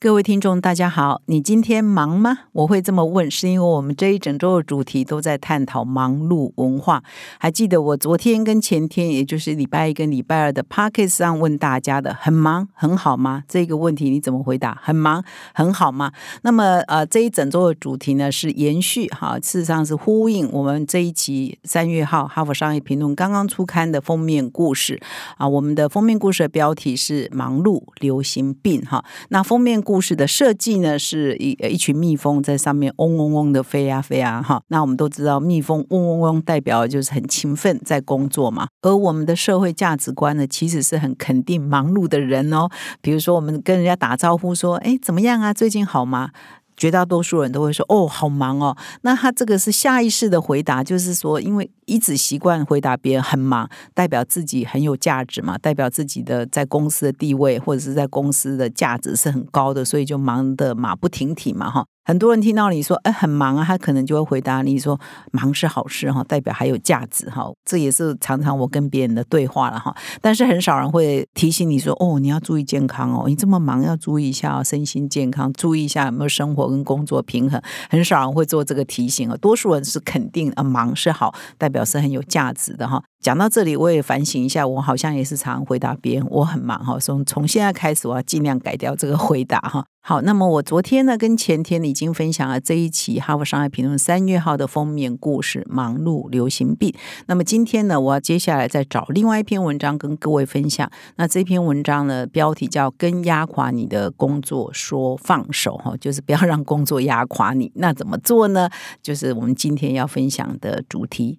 各位听众，大家好！你今天忙吗？我会这么问，是因为我们这一整周的主题都在探讨忙碌文化。还记得我昨天跟前天，也就是礼拜一跟礼拜二的 p o c k e t 上问大家的“很忙很好吗”这个问题，你怎么回答？很忙很好吗？那么呃，这一整周的主题呢是延续哈，事实上是呼应我们这一期三月号《哈佛商业评论》刚刚出刊的封面故事啊。我们的封面故事的标题是“忙碌流行病”哈。那封面。故事的设计呢，是一一群蜜蜂在上面嗡嗡嗡的飞啊飞啊哈。那我们都知道，蜜蜂嗡嗡嗡代表就是很勤奋在工作嘛。而我们的社会价值观呢，其实是很肯定忙碌的人哦。比如说，我们跟人家打招呼说：“哎，怎么样啊？最近好吗？”绝大多数人都会说：“哦，好忙哦。”那他这个是下意识的回答，就是说，因为一直习惯回答别人很忙，代表自己很有价值嘛，代表自己的在公司的地位或者是在公司的价值是很高的，所以就忙得马不停蹄嘛，哈。很多人听到你说哎很忙啊，他可能就会回答你说忙是好事哈，代表还有价值哈。这也是常常我跟别人的对话了哈。但是很少人会提醒你说哦，你要注意健康哦，你这么忙要注意一下身心健康，注意一下有没有生活跟工作平衡。很少人会做这个提醒啊，多数人是肯定啊忙是好，代表是很有价值的哈。讲到这里，我也反省一下，我好像也是常回答别人我很忙哈。从从现在开始，我要尽量改掉这个回答哈。好，那么我昨天呢跟前天已经分享了这一期《哈佛商业评论》三月号的封面故事《忙碌流行病》。那么今天呢，我要接下来再找另外一篇文章跟各位分享。那这篇文章呢，标题叫《跟压垮你的工作说放手》哈，就是不要让工作压垮你。那怎么做呢？就是我们今天要分享的主题。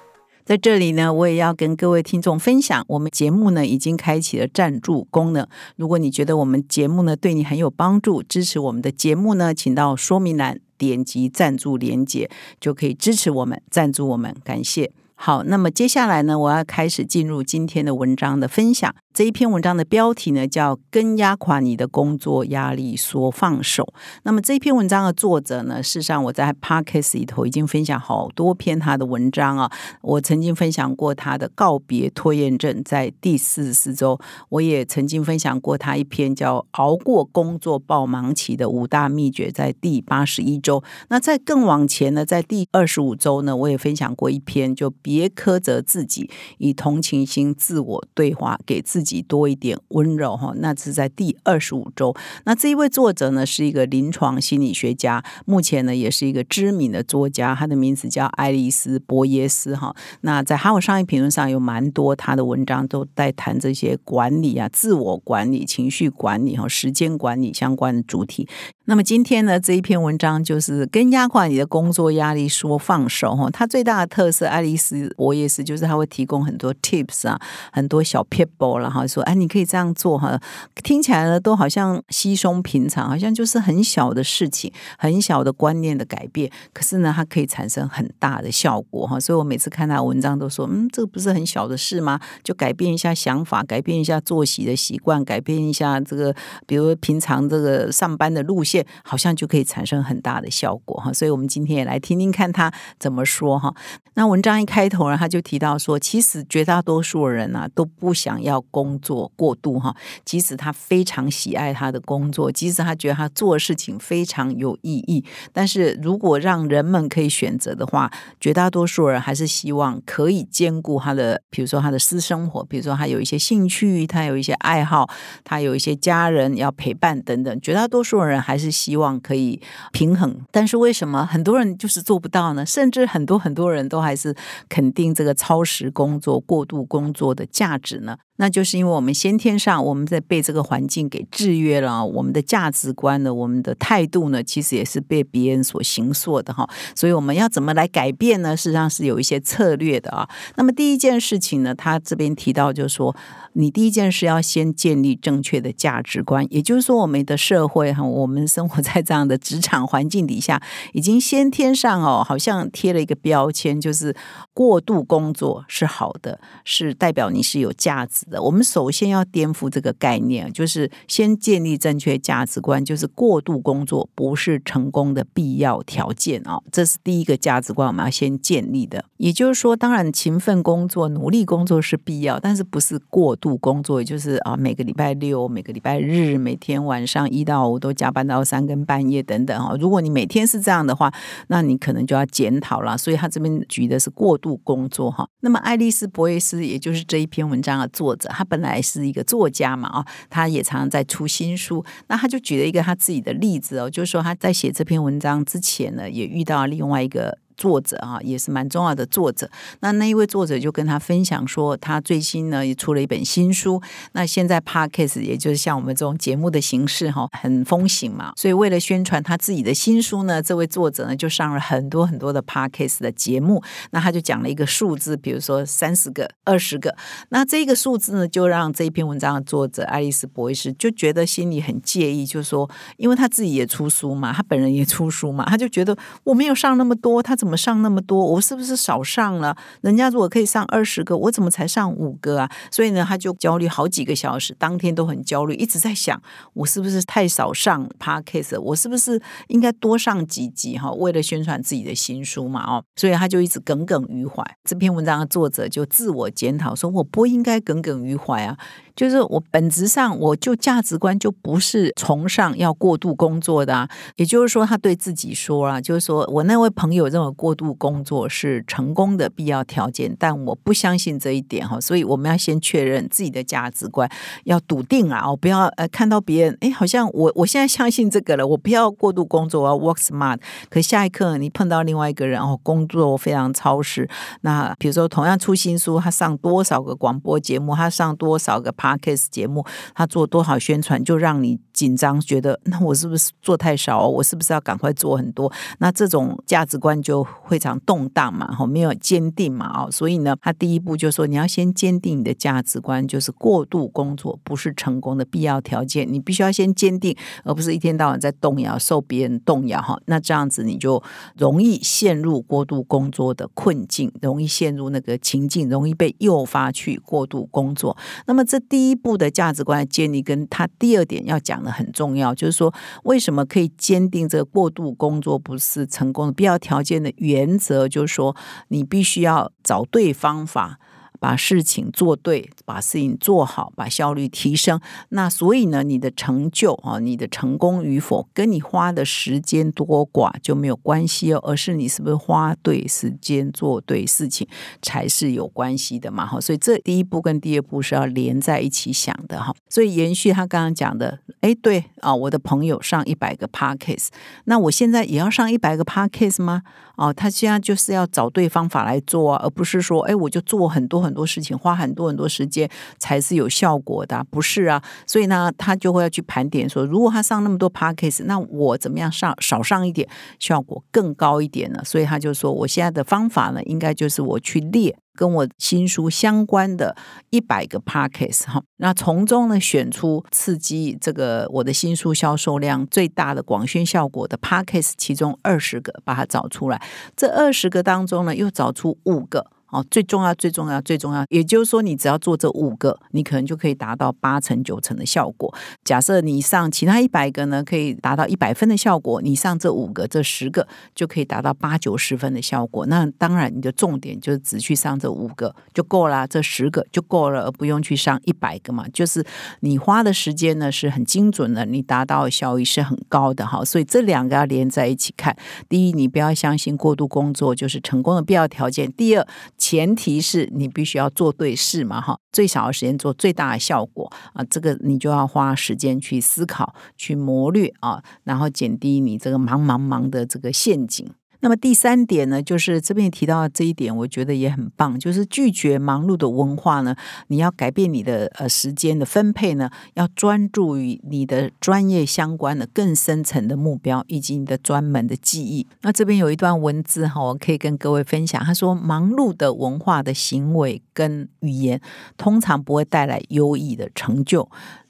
在这里呢，我也要跟各位听众分享，我们节目呢已经开启了赞助功能。如果你觉得我们节目呢对你很有帮助，支持我们的节目呢，请到说明栏点击赞助连接，就可以支持我们，赞助我们，感谢。好，那么接下来呢，我要开始进入今天的文章的分享。这一篇文章的标题呢叫“跟压垮你的工作压力说放手”。那么这一篇文章的作者呢，事实上我在 Podcast 里头已经分享好多篇他的文章啊。我曾经分享过他的告别拖延症，在第四十四周；我也曾经分享过他一篇叫“熬过工作爆忙期的五大秘诀”，在第八十一周。那在更往前呢，在第二十五周呢，我也分享过一篇，就别苛责自己，以同情心自我对话，给自。自己多一点温柔哈，那是在第二十五周。那这一位作者呢，是一个临床心理学家，目前呢也是一个知名的作家，他的名字叫爱丽丝·博耶斯哈。那在哈佛商业评论上有蛮多他的文章，都在谈这些管理啊、自我管理、情绪管理和时间管理相关的主题。那么今天呢，这一篇文章就是跟压垮你的工作压力说放手哈。它最大的特色，爱丽丝·博耶斯就是他会提供很多 tips 啊，很多小 people 了。哈，说哎，你可以这样做哈，听起来呢都好像稀松平常，好像就是很小的事情，很小的观念的改变。可是呢，它可以产生很大的效果哈。所以我每次看他文章都说，嗯，这个不是很小的事吗？就改变一下想法，改变一下作息的习惯，改变一下这个，比如平常这个上班的路线，好像就可以产生很大的效果哈。所以我们今天也来听听看他怎么说哈。那文章一开头呢，他就提到说，其实绝大多数人啊都不想要工。工作过度哈，即使他非常喜爱他的工作，即使他觉得他做事情非常有意义，但是如果让人们可以选择的话，绝大多数人还是希望可以兼顾他的，比如说他的私生活，比如说他有一些兴趣，他有一些爱好，他有一些家人要陪伴等等。绝大多数人还是希望可以平衡，但是为什么很多人就是做不到呢？甚至很多很多人都还是肯定这个超时工作、过度工作的价值呢？那就是。是因为我们先天上我们在被这个环境给制约了，我们的价值观呢，我们的态度呢，其实也是被别人所形塑的哈。所以我们要怎么来改变呢？事实上是有一些策略的啊。那么第一件事情呢，他这边提到就是说，你第一件事要先建立正确的价值观，也就是说，我们的社会哈，我们生活在这样的职场环境底下，已经先天上哦，好像贴了一个标签，就是过度工作是好的，是代表你是有价值的。我们首先要颠覆这个概念，就是先建立正确价值观，就是过度工作不是成功的必要条件啊，这是第一个价值观，我们要先建立的。也就是说，当然勤奋工作、努力工作是必要，但是不是过度工作，也就是啊，每个礼拜六、每个礼拜日、每天晚上一到五都加班到三更半夜等等啊。如果你每天是这样的话，那你可能就要检讨了。所以他这边举的是过度工作哈。那么爱丽丝·博伊斯，也就是这一篇文章的作者。他本来是一个作家嘛，啊，他也常常在出新书。那他就举了一个他自己的例子哦，就是说他在写这篇文章之前呢，也遇到另外一个。作者啊，也是蛮重要的作者。那那一位作者就跟他分享说，他最新呢也出了一本新书。那现在 podcast 也就是像我们这种节目的形式哈，很风行嘛。所以为了宣传他自己的新书呢，这位作者呢就上了很多很多的 podcast 的节目。那他就讲了一个数字，比如说三十个、二十个。那这个数字呢，就让这一篇文章的作者爱丽丝·博伊斯就觉得心里很介意，就说，因为他自己也出书嘛，他本人也出书嘛，他就觉得我没有上那么多，他怎么？怎么上那么多？我是不是少上了？人家如果可以上二十个，我怎么才上五个啊？所以呢，他就焦虑好几个小时，当天都很焦虑，一直在想，我是不是太少上 podcast？我是不是应该多上几集？哈，为了宣传自己的新书嘛，哦，所以他就一直耿耿于怀。这篇文章的作者就自我检讨说：“我不应该耿耿于怀啊。”就是我本质上，我就价值观就不是崇尚要过度工作的啊，也就是说，他对自己说啊，就是说我那位朋友认为过度工作是成功的必要条件，但我不相信这一点哈，所以我们要先确认自己的价值观，要笃定啊，我不要呃看到别人哎，好像我我现在相信这个了，我不要过度工作，我要 work smart。可下一刻你碰到另外一个人哦，工作非常超时，那比如说同样出新书，他上多少个广播节目，他上多少个。Podcast 节目，他做多少宣传，就让你紧张，觉得那我是不是做太少？我是不是要赶快做很多？那这种价值观就非常动荡嘛，哈，没有坚定嘛，哦，所以呢，他第一步就说你要先坚定你的价值观，就是过度工作不是成功的必要条件，你必须要先坚定，而不是一天到晚在动摇，受别人动摇，哈，那这样子你就容易陷入过度工作的困境，容易陷入那个情境，容易被诱发去过度工作。那么这。第一步的价值观建立，跟他第二点要讲的很重要，就是说为什么可以坚定这个过度工作不是成功的必要条件的原则，就是说你必须要找对方法。把事情做对，把事情做好，把效率提升。那所以呢，你的成就啊，你的成功与否，跟你花的时间多寡就没有关系哦，而是你是不是花对时间做对事情才是有关系的嘛？哈，所以这第一步跟第二步是要连在一起想的哈。所以延续他刚刚讲的，哎，对啊，我的朋友上一百个 parkes，那我现在也要上一百个 parkes 吗？哦，他现在就是要找对方法来做啊，而不是说，哎，我就做很多很多事情，花很多很多时间才是有效果的，不是啊。所以呢，他就会要去盘点说，如果他上那么多 p a c k a g e 那我怎么样上少上一点，效果更高一点呢？所以他就说，我现在的方法呢，应该就是我去列。跟我新书相关的一百个 p a c k a g e 哈，那从中呢选出刺激这个我的新书销售量最大的广宣效果的 p a c k a g e 其中二十个把它找出来，这二十个当中呢又找出五个。哦，最重要、最重要、最重要，也就是说，你只要做这五个，你可能就可以达到八成、九成的效果。假设你上其他一百个呢，可以达到一百分的效果，你上这五个、这十个就可以达到八九十分的效果。那当然，你的重点就是只去上这五个就够了，这十个就够了，而不用去上一百个嘛。就是你花的时间呢是很精准的，你达到效益是很高的哈。所以这两个要连在一起看。第一，你不要相信过度工作就是成功的必要条件。第二，前提是你必须要做对事嘛，哈，最少的时间做最大的效果啊，这个你就要花时间去思考、去磨略啊，然后减低你这个忙忙忙的这个陷阱。那么第三点呢，就是这边提到这一点，我觉得也很棒，就是拒绝忙碌的文化呢，你要改变你的呃时间的分配呢，要专注于你的专业相关的更深层的目标以及你的专门的记忆。那这边有一段文字哈，我可以跟各位分享。他说，忙碌的文化的行为跟语言通常不会带来优异的成就。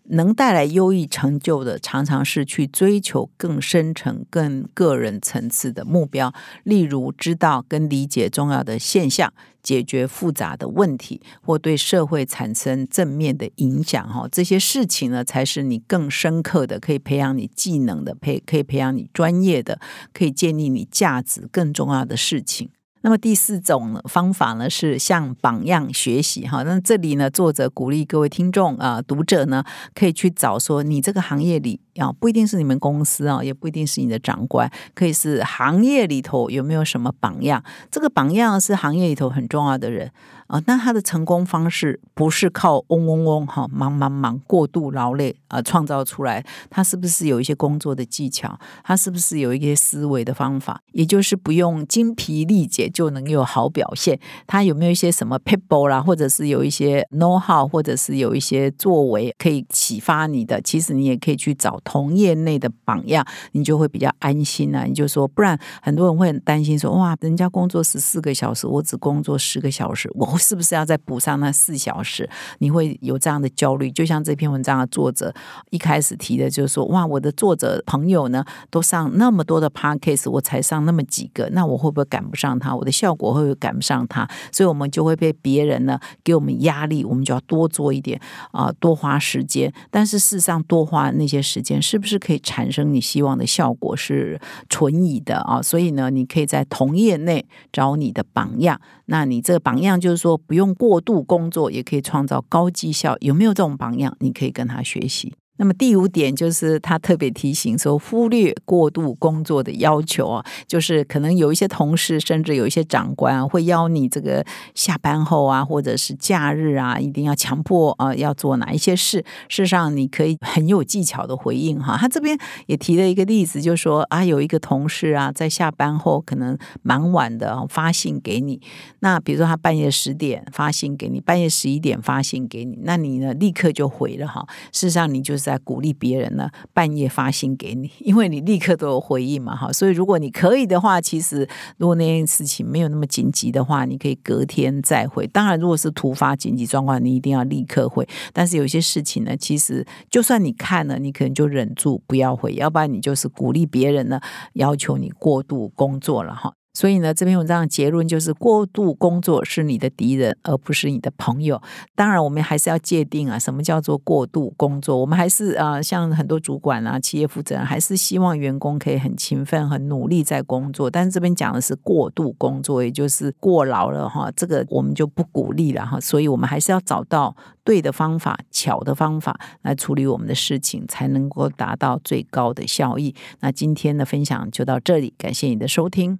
能带来优异成就的，常常是去追求更深层、更个人层次的目标，例如知道跟理解重要的现象，解决复杂的问题，或对社会产生正面的影响。哈，这些事情呢，才是你更深刻的，可以培养你技能的，培可以培养你专业的，可以建立你价值更重要的事情。那么第四种方法呢，是向榜样学习哈。那这里呢，作者鼓励各位听众啊，读者呢，可以去找说，你这个行业里啊，不一定是你们公司啊，也不一定是你的长官，可以是行业里头有没有什么榜样？这个榜样是行业里头很重要的人。啊，那他的成功方式不是靠嗡嗡嗡哈忙忙忙过度劳累啊创造出来，他是不是有一些工作的技巧？他是不是有一些思维的方法？也就是不用精疲力竭就能有好表现？他有没有一些什么 people 啦，或者是有一些 know how，或者是有一些作为可以启发你的？其实你也可以去找同业内的榜样，你就会比较安心啊。你就说，不然很多人会很担心说，哇，人家工作十四个小时，我只工作十个小时，我。是不是要再补上那四小时？你会有这样的焦虑？就像这篇文章的作者一开始提的，就是说，哇，我的作者朋友呢，都上那么多的 podcast，我才上那么几个，那我会不会赶不上他？我的效果会不会赶不上他？所以，我们就会被别人呢给我们压力，我们就要多做一点啊，多花时间。但是，事实上，多花那些时间，是不是可以产生你希望的效果？是存疑的啊。所以呢，你可以在同业内找你的榜样。那你这个榜样就是说，不用过度工作，也可以创造高绩效。有没有这种榜样？你可以跟他学习。那么第五点就是他特别提醒说，忽略过度工作的要求啊，就是可能有一些同事，甚至有一些长官会要你这个下班后啊，或者是假日啊，一定要强迫啊要做哪一些事。事实上，你可以很有技巧的回应哈。他这边也提了一个例子，就说啊，有一个同事啊，在下班后可能蛮晚的发信给你，那比如说他半夜十点发信给你，半夜十一点发信给你，那你呢立刻就回了哈。事实上，你就是。在鼓励别人呢，半夜发信给你，因为你立刻都有回应嘛，哈。所以如果你可以的话，其实如果那件事情没有那么紧急的话，你可以隔天再回。当然，如果是突发紧急状况，你一定要立刻回。但是有些事情呢，其实就算你看了，你可能就忍住不要回，要不然你就是鼓励别人呢，要求你过度工作了，哈。所以呢，这篇文章的结论就是，过度工作是你的敌人，而不是你的朋友。当然，我们还是要界定啊，什么叫做过度工作？我们还是啊，像很多主管啊、企业负责人，还是希望员工可以很勤奋、很努力在工作。但是这边讲的是过度工作，也就是过劳了哈。这个我们就不鼓励了哈。所以我们还是要找到对的方法、巧的方法来处理我们的事情，才能够达到最高的效益。那今天的分享就到这里，感谢你的收听。